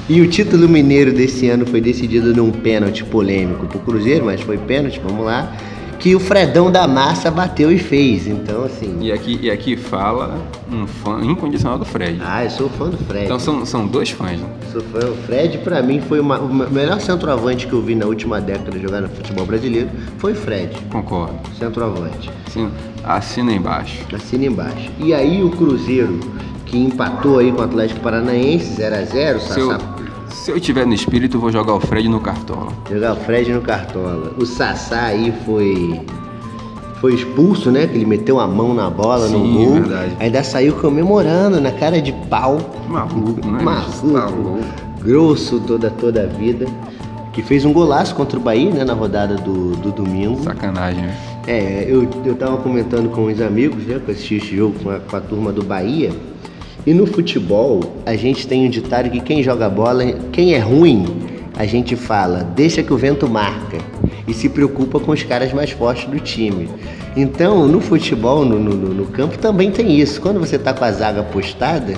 E o título mineiro desse ano foi decidido num pênalti polêmico pro Cruzeiro, mas foi pênalti, vamos lá que o Fredão da Massa bateu e fez. Então, assim. E aqui, e aqui fala um fã incondicional do Fred. Ah, eu sou fã do Fred. Então são, são dois fãs, né? Sou fã. O Fred, pra mim, foi uma, o melhor centroavante que eu vi na última década jogar no futebol brasileiro. Foi o Fred. Concordo. Centroavante. Sim. Assina embaixo. Assina embaixo. E aí o Cruzeiro, que empatou aí com o Atlético Paranaense, 0x0, Seu... Se eu tiver no espírito, vou jogar o Fred no Cartola. Jogar o Fred no Cartola. O Sassá aí foi foi expulso, né? Que ele meteu a mão na bola Sim, no gol. Verdade. Ainda saiu comemorando na cara de pau. Maluco, né? Maluco. Grosso toda, toda a vida. Que fez um golaço contra o Bahia, né? Na rodada do, do domingo. Sacanagem, né? É, eu, eu tava comentando com os amigos, né? Que assisti esse jogo com a, com a turma do Bahia. E no futebol, a gente tem um ditado que quem joga bola, quem é ruim, a gente fala, deixa que o vento marca. E se preocupa com os caras mais fortes do time. Então, no futebol, no, no, no campo, também tem isso. Quando você está com a zaga postada,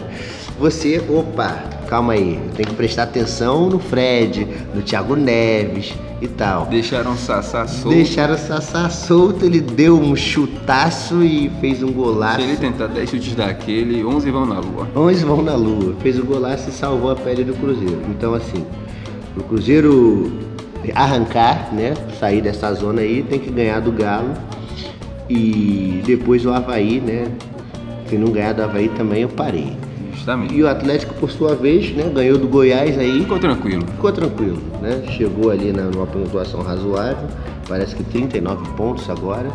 você, opa, calma aí, tem que prestar atenção no Fred, no Thiago Neves e tal. Deixaram o Sassá solto. Deixaram o Sassá solto, ele deu um chutaço e fez um golaço. Se ele tentar 10 chutes daquele, 11 vão na lua. 11 vão na lua. Fez o golaço e salvou a pele do Cruzeiro. Então, assim, o Cruzeiro arrancar, né, sair dessa zona aí, tem que ganhar do Galo. E depois o Havaí, né, se não ganhar do Havaí também eu parei. Justamente. E o Atlético, por sua vez, né, ganhou do Goiás aí. Ficou tranquilo. Ficou tranquilo, né? Chegou ali na, numa pontuação razoável, parece que 39 pontos agora.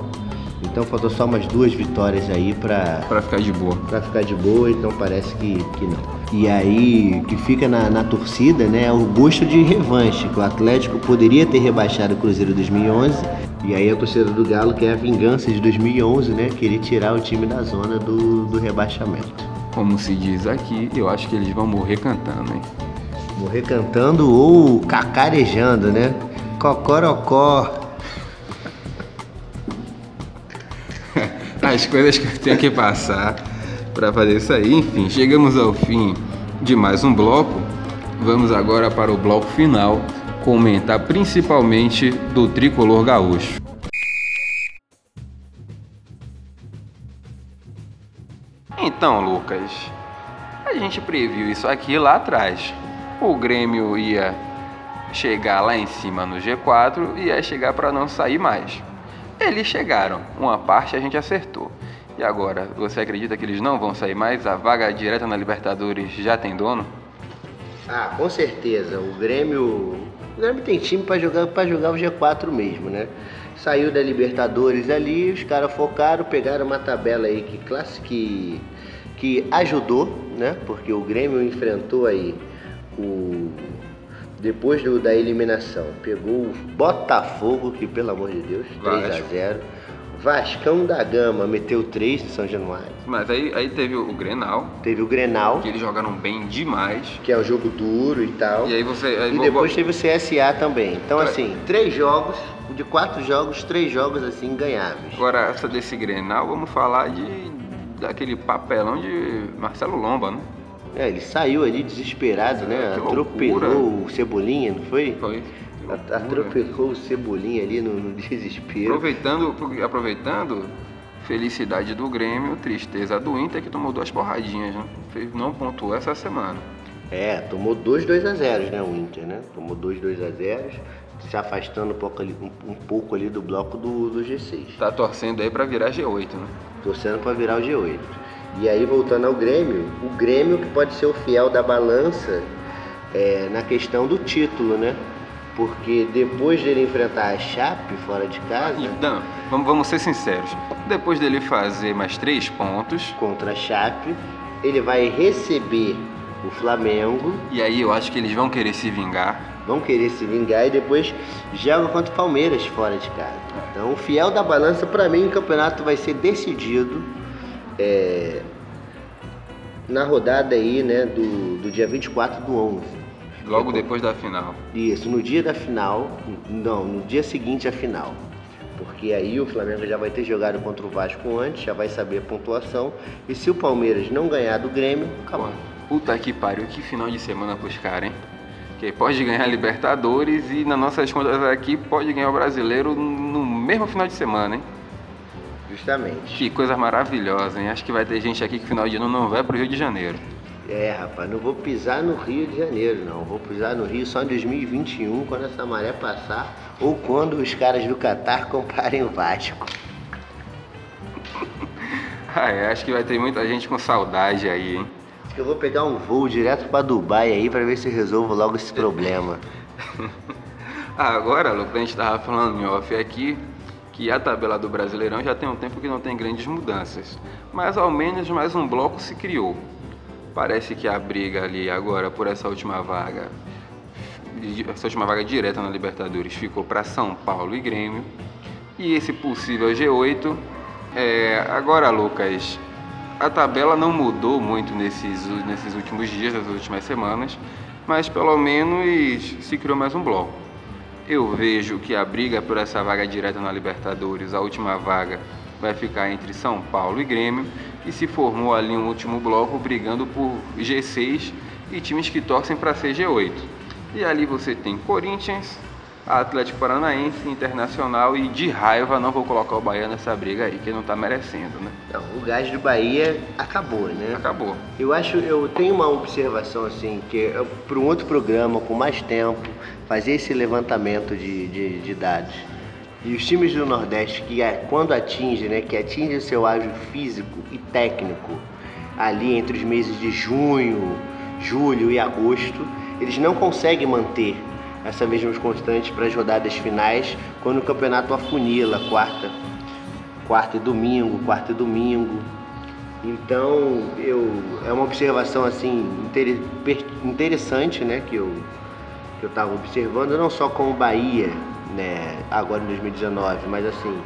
Então faltou só umas duas vitórias aí pra, Pra ficar de boa. pra ficar de boa, então parece que, que não. E aí, o que fica na, na torcida, né, é o gosto de revanche, que o Atlético poderia ter rebaixado o Cruzeiro 2011, e aí a torcida do Galo quer a vingança de 2011, né, querer tirar o time da zona do, do rebaixamento. Como se diz aqui, eu acho que eles vão morrer cantando, hein? Morrer cantando ou cacarejando, né? Cocorocó. (laughs) As coisas que eu tenho que passar para fazer isso aí. Enfim, chegamos ao fim de mais um bloco. Vamos agora para o bloco final, comentar principalmente do tricolor gaúcho. Então, Lucas, a gente previu isso aqui lá atrás. O Grêmio ia chegar lá em cima no G4 e ia chegar para não sair mais. Eles chegaram, uma parte a gente acertou. E agora, você acredita que eles não vão sair mais? A vaga direta na Libertadores já tem dono? Ah, com certeza. O Grêmio. O Grêmio tem time pra jogar, pra jogar o G4 mesmo, né? Saiu da Libertadores ali, os caras focaram, pegaram uma tabela aí que classe que, que ajudou, né? Porque o Grêmio enfrentou aí o. Depois do- da eliminação, pegou o Botafogo, que pelo amor de Deus, 3 a Vasco. 0 Vascão da Gama meteu 3 no São Januário. Mas aí, aí teve o Grenal, Teve o Grenal, que eles jogaram bem demais. que é um jogo duro e tal. E aí você. aí E depois vo- teve o CSA também. Então, assim, três jogos, de quatro jogos, três jogos assim ganháveis. Agora, essa desse Grenal, vamos falar de daquele papelão de Marcelo Lomba, né? É, ele saiu ali desesperado, né? Que Atropelou loucura. o Cebolinha, não foi? Foi. Atropelou o Cebolinha ali no, no desespero. Aproveitando, aproveitando, felicidade do Grêmio, tristeza do Inter que tomou duas porradinhas, né? Não pontuou essa semana. É, tomou dois 2 a 0 né? O Inter, né? Tomou dois 2 a 0 se afastando um pouco ali, um, um pouco ali do bloco do, do G6. Tá torcendo aí pra virar G8, né? torcendo para virar o G8. E aí, voltando ao Grêmio, o Grêmio que pode ser o fiel da balança é, na questão do título, né? Porque depois dele enfrentar a Chape fora de casa, não, vamos, vamos ser sinceros. Depois dele fazer mais três pontos, contra a Chape, ele vai receber o Flamengo, e aí eu acho que eles vão querer se vingar. Vão querer se vingar e depois joga contra o Palmeiras fora de casa. Então, o fiel da balança, para mim, o campeonato vai ser decidido é, na rodada aí, né, do, do dia 24 do 11. Logo depois da final. Isso, no dia da final, não, no dia seguinte à final. Porque aí o Flamengo já vai ter jogado contra o Vasco antes, já vai saber a pontuação. E se o Palmeiras não ganhar do Grêmio, acabou. Puta que pariu, que final de semana pros caras, hein? Que pode ganhar Libertadores e nas nossas contas aqui pode ganhar o brasileiro no mesmo final de semana, hein? Justamente. Que coisa maravilhosa, hein? Acho que vai ter gente aqui que final de ano não vai pro Rio de Janeiro. É, rapaz, não vou pisar no Rio de Janeiro, não. Vou pisar no Rio só em 2021, quando essa maré passar, ou quando os caras do Catar (laughs) comprarem o Vasco. (laughs) Ah, é, acho que vai ter muita gente com saudade aí, hein? Que eu vou pegar um voo direto pra Dubai aí pra ver se resolvo logo esse problema. (laughs) Ah, agora, Lucas, a gente tava falando em off aqui que a tabela do Brasileirão já tem um tempo que não tem grandes mudanças. Mas ao menos mais um bloco se criou. Parece que a briga ali agora por essa última vaga, essa última vaga direta na Libertadores ficou para São Paulo e Grêmio. E esse possível G8, é, agora Lucas, a tabela não mudou muito nesses, nesses últimos dias, nas últimas semanas, mas pelo menos se criou mais um bloco. Eu vejo que a briga por essa vaga direta na Libertadores, a última vaga, vai ficar entre São Paulo e Grêmio, e se formou ali um último bloco brigando por G6 e times que torcem para ser G8. E ali você tem Corinthians, Atlético Paranaense, Internacional e de raiva não vou colocar o Bahia nessa briga aí, que não tá merecendo, né? Não, o gás do Bahia acabou, né? Acabou. Eu acho, eu tenho uma observação assim, que para um outro programa com mais tempo, fazer esse levantamento de, de, de dados. E os times do Nordeste que é, quando atinge, né, que atinge o seu ágio físico e técnico ali entre os meses de junho, julho e agosto, eles não conseguem manter essa mesma constante para as rodadas finais, quando o campeonato afunila, quarta, quarta e domingo, quarta e domingo. Então, eu, é uma observação assim interessante, né, que eu que eu estava observando, não só com o Bahia, né, agora em 2019, mas assim,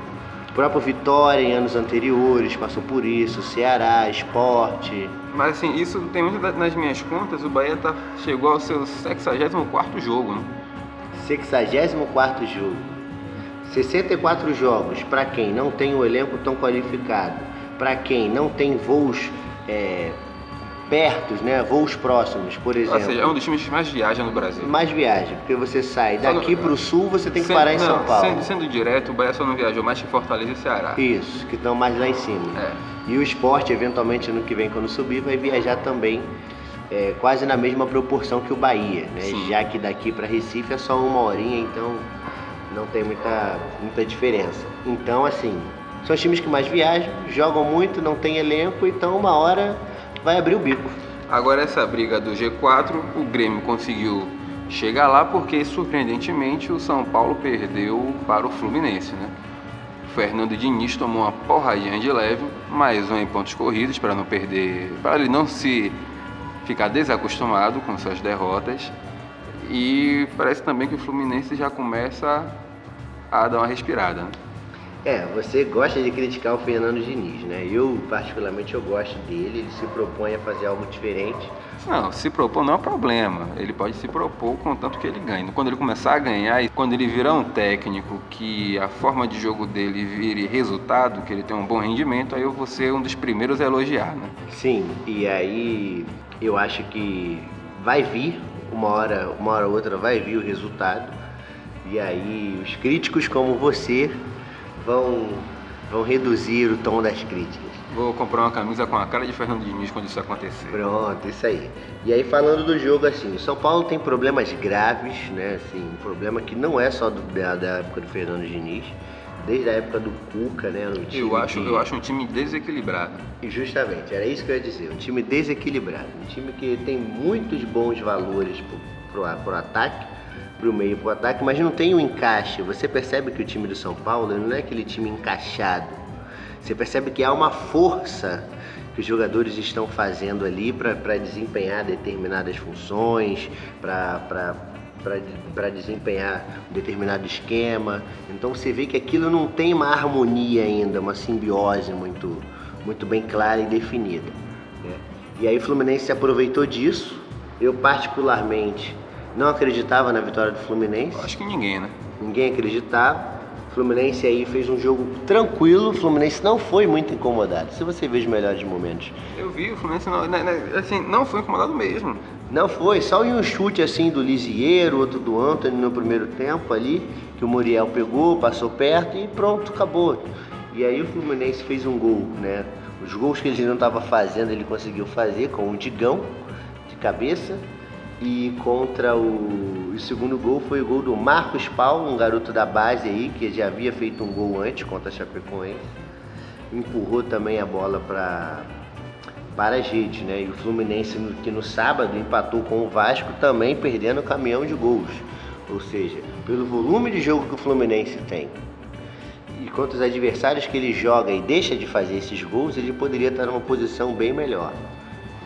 o próprio Vitória em anos anteriores passou por isso, Ceará, Esporte. Mas assim, isso tem muito nas minhas contas, o Bahia tá, chegou ao seu 64 jogo, né? 64 jogo. 64 jogos para quem não tem o um elenco tão qualificado, para quem não tem voos é, pertos, né, voos próximos, por exemplo. Ou seja, é um dos times que mais viaja no Brasil. Mais viaja, porque você sai daqui para o sul, você tem que sendo, parar em não, São Paulo. Sendo, sendo, direto, o Bahia só não viajou mais que Fortaleza e Ceará. Isso, que estão mais lá em cima. É. E o esporte, eventualmente, no que vem, quando subir, vai viajar também é, quase na mesma proporção que o Bahia, né? Já que daqui para Recife é só uma horinha, então não tem muita, muita diferença. Então, assim, são os times que mais viajam, jogam muito, não tem elenco, então uma hora vai abrir o bico. Agora essa briga do G4, o Grêmio conseguiu chegar lá porque surpreendentemente o São Paulo perdeu para o Fluminense, né? O Fernando Diniz tomou uma porradinha de leve, mais um em pontos corridos para não perder, para ele não se ficar desacostumado com suas derrotas. E parece também que o Fluminense já começa a dar uma respirada. Né? É, você gosta de criticar o Fernando Diniz, né? Eu, particularmente, eu gosto dele, ele se propõe a fazer algo diferente. Não, se propor não é problema. Ele pode se propor contanto que ele ganhe. Quando ele começar a ganhar e quando ele virar um técnico que a forma de jogo dele vire resultado, que ele tem um bom rendimento, aí eu vou ser um dos primeiros a elogiar, né? Sim, e aí eu acho que vai vir, uma hora, uma hora ou outra vai vir o resultado. E aí os críticos como você vão, vão reduzir o tom das críticas. Vou comprar uma camisa com a cara de Fernando Diniz quando isso acontecer. Pronto, isso aí. E aí falando do jogo assim, o São Paulo tem problemas graves, né? Assim, um problema que não é só do, da, da época do Fernando Diniz desde a época do Cuca, né? Um eu, acho, que... eu acho um time desequilibrado. E justamente, era isso que eu ia dizer, um time desequilibrado. Um time que tem muitos bons valores pro, pro, pro ataque, pro meio pro ataque, mas não tem um encaixe. Você percebe que o time do São Paulo não é aquele time encaixado. Você percebe que há uma força que os jogadores estão fazendo ali para desempenhar determinadas funções, para para desempenhar um determinado esquema. Então você vê que aquilo não tem uma harmonia ainda, uma simbiose muito, muito bem clara e definida. Né? E aí o Fluminense se aproveitou disso. Eu particularmente não acreditava na vitória do Fluminense. Acho que ninguém, né? Ninguém acreditava. O Fluminense aí fez um jogo tranquilo, o Fluminense não foi muito incomodado. Se você vê os melhores momentos. Eu vi, o Fluminense não, né, né, assim, não foi incomodado mesmo. Não foi, só em um chute assim do Lisieiro, outro do Anthony no primeiro tempo ali, que o Muriel pegou, passou perto e pronto, acabou. E aí o Fluminense fez um gol, né? Os gols que ele não estava fazendo, ele conseguiu fazer com o Digão de cabeça. E contra o, o segundo gol foi o gol do Marcos Paulo, um garoto da base aí, que já havia feito um gol antes contra a Chapecoense. Empurrou também a bola para para a gente, né? E o Fluminense que no sábado empatou com o Vasco também perdendo o caminhão de gols. Ou seja, pelo volume de jogo que o Fluminense tem e quantos adversários que ele joga e deixa de fazer esses gols, ele poderia estar numa posição bem melhor.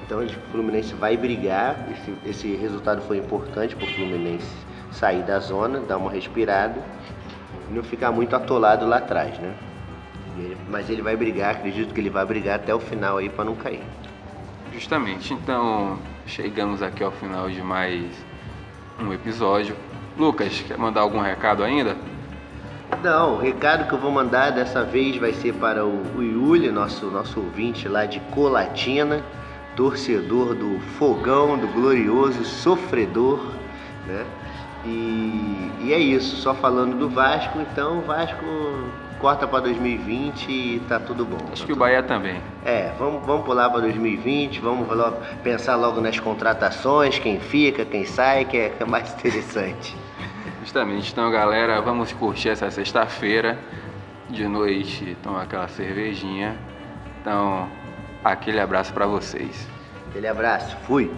Então o Fluminense vai brigar, esse, esse resultado foi importante para o Fluminense sair da zona, dar uma respirada e não ficar muito atolado lá atrás, né? Mas ele vai brigar, acredito que ele vai brigar até o final aí para não cair. Justamente, então chegamos aqui ao final de mais um episódio. Lucas, quer mandar algum recado ainda? Não, o recado que eu vou mandar dessa vez vai ser para o, o Yuli, nosso, nosso ouvinte lá de Colatina, torcedor do Fogão, do glorioso sofredor, né? E, e é isso, só falando do Vasco, então Vasco corta para 2020 e tá tudo bom. Acho tá que o Bahia também. É, vamos, vamos pular para 2020, vamos logo, pensar logo nas contratações, quem fica, quem sai, que é, que é mais (laughs) interessante. Justamente, então galera, vamos curtir essa sexta-feira de noite, tomar aquela cervejinha. Então, aquele abraço para vocês. Aquele abraço, fui!